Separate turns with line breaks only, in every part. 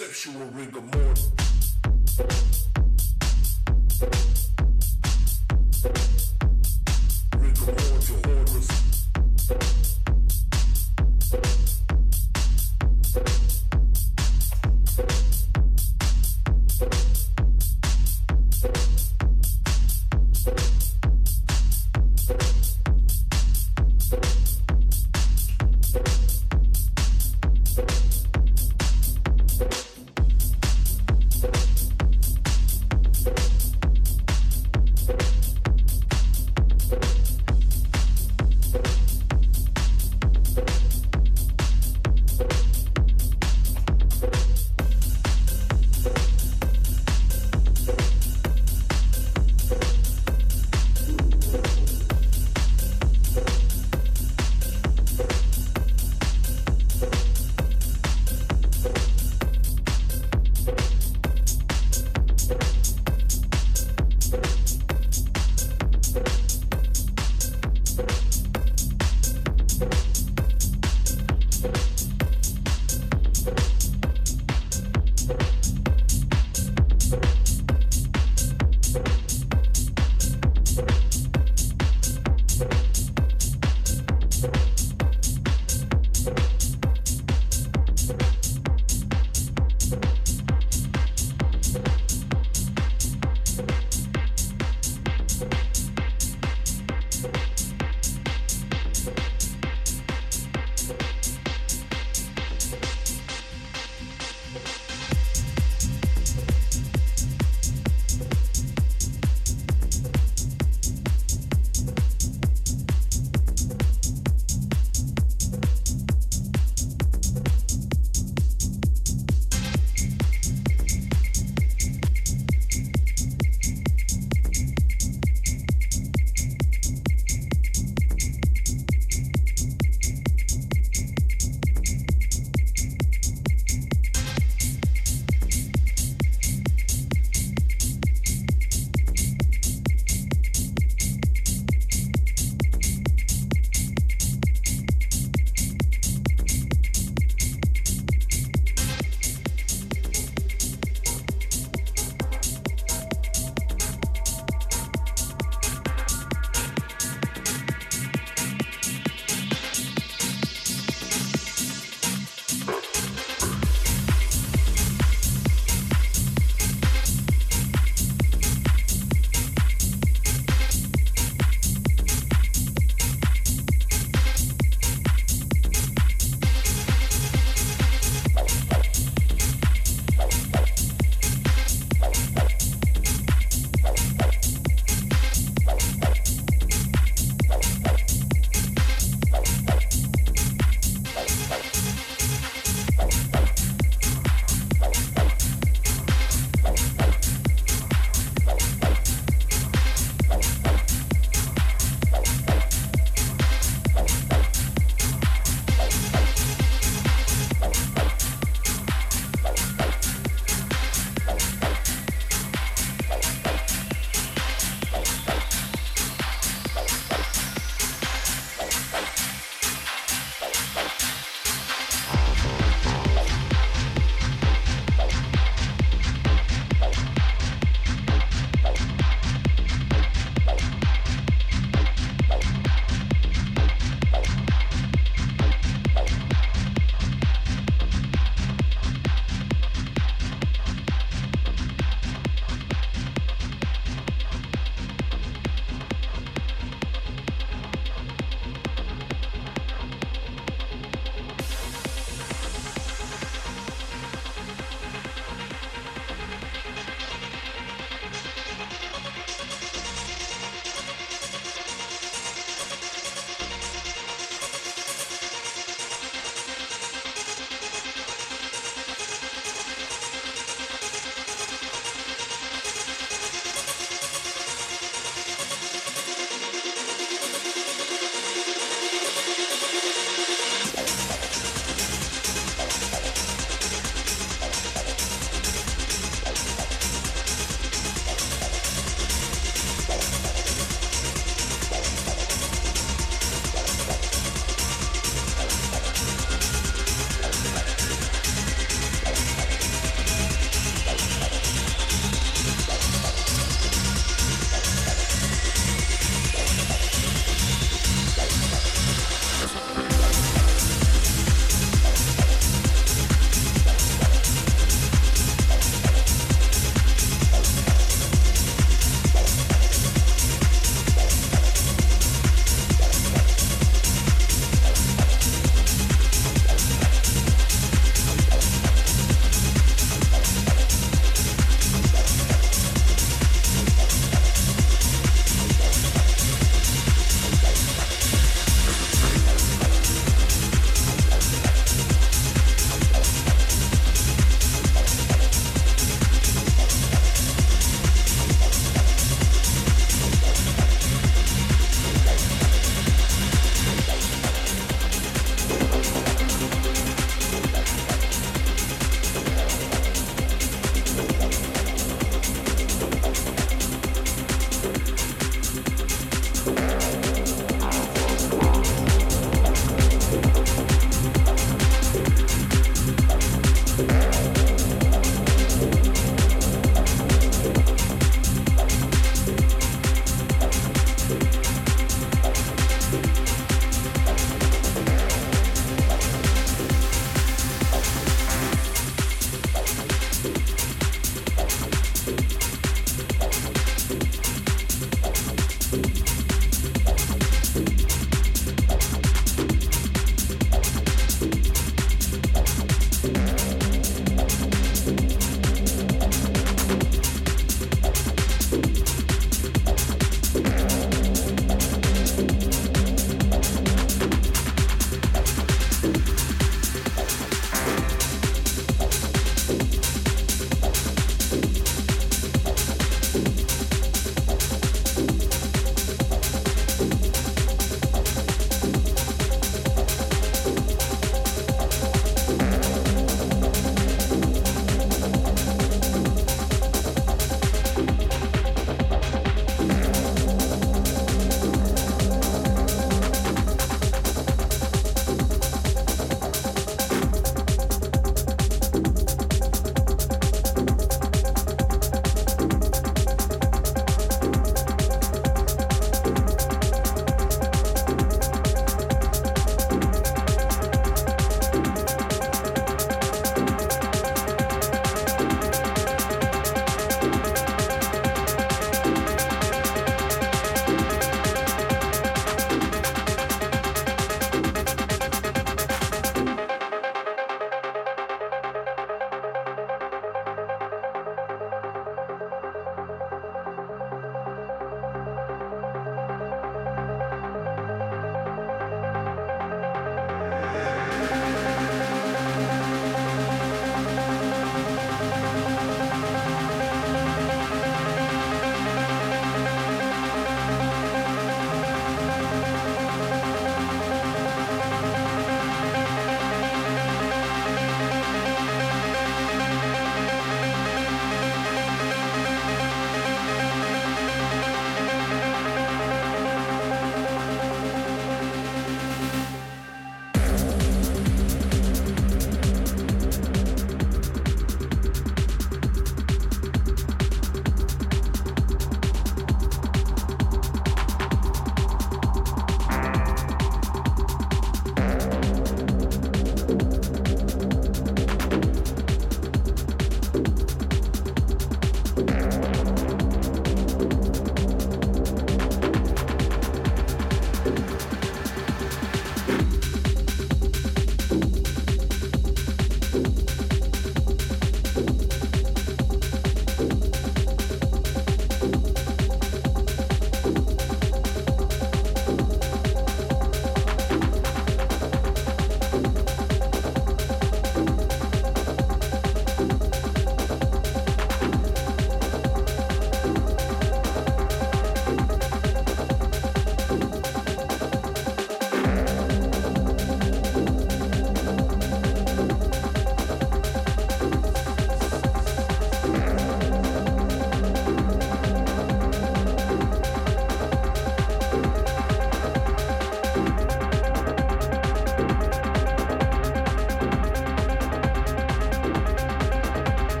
perceptual rigor mortis.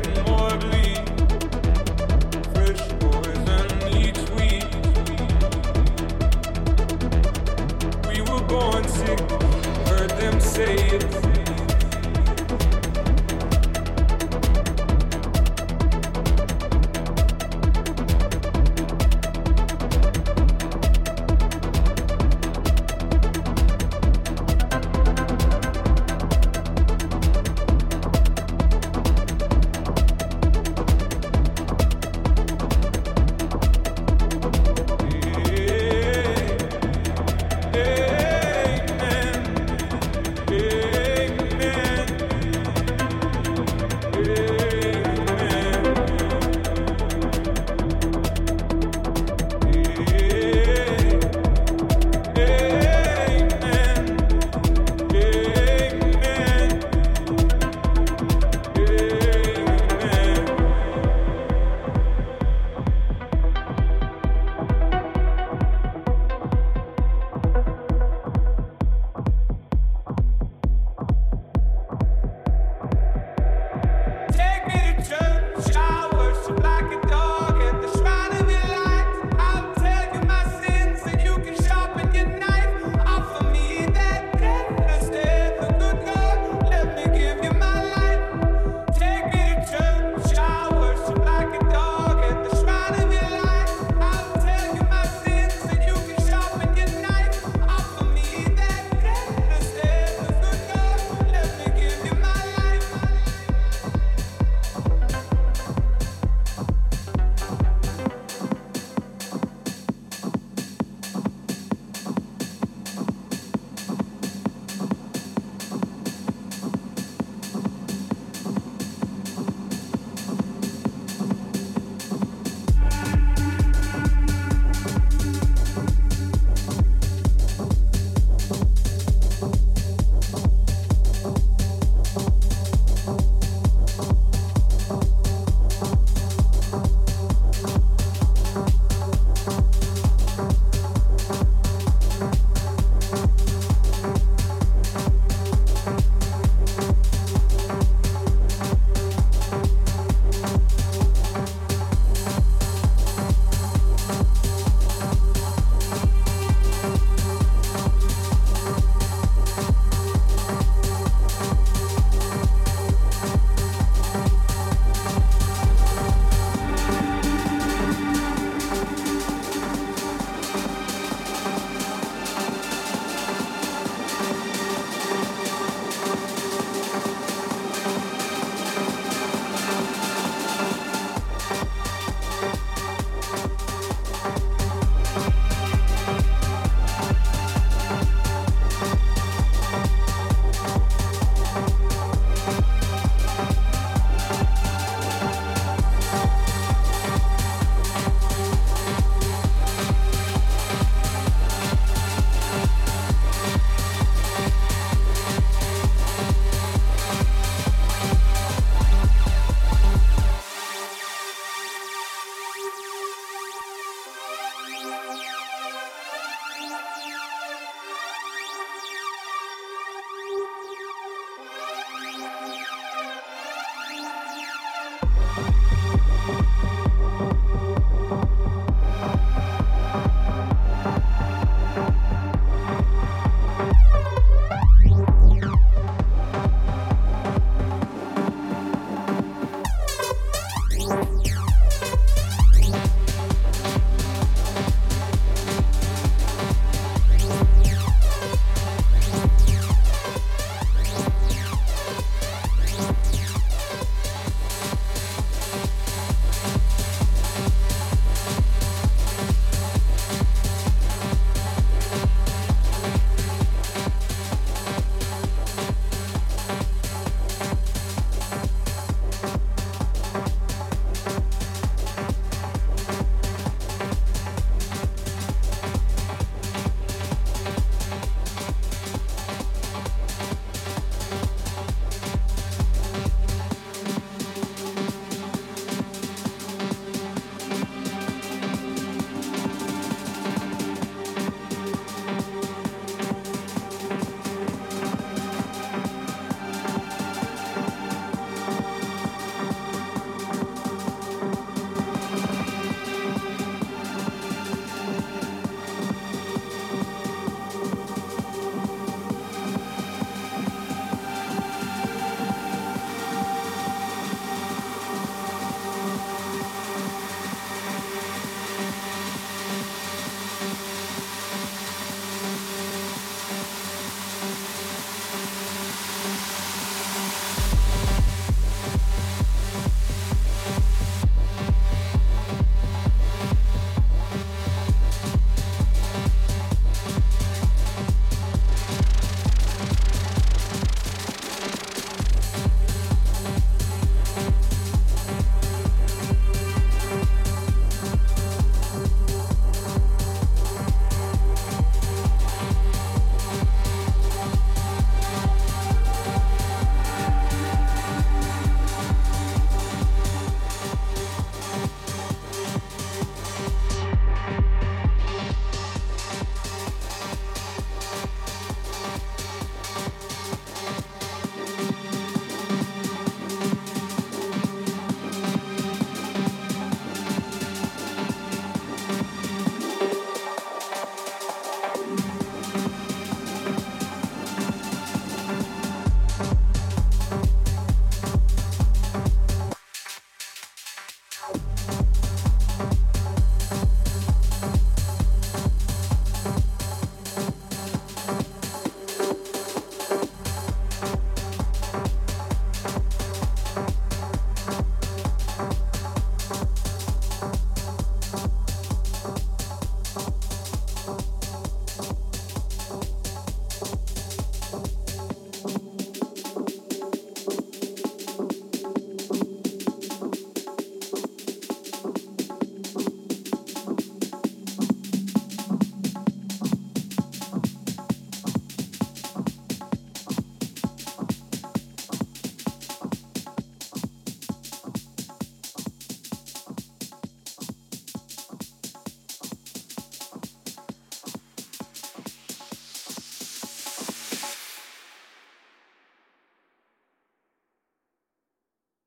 baby, more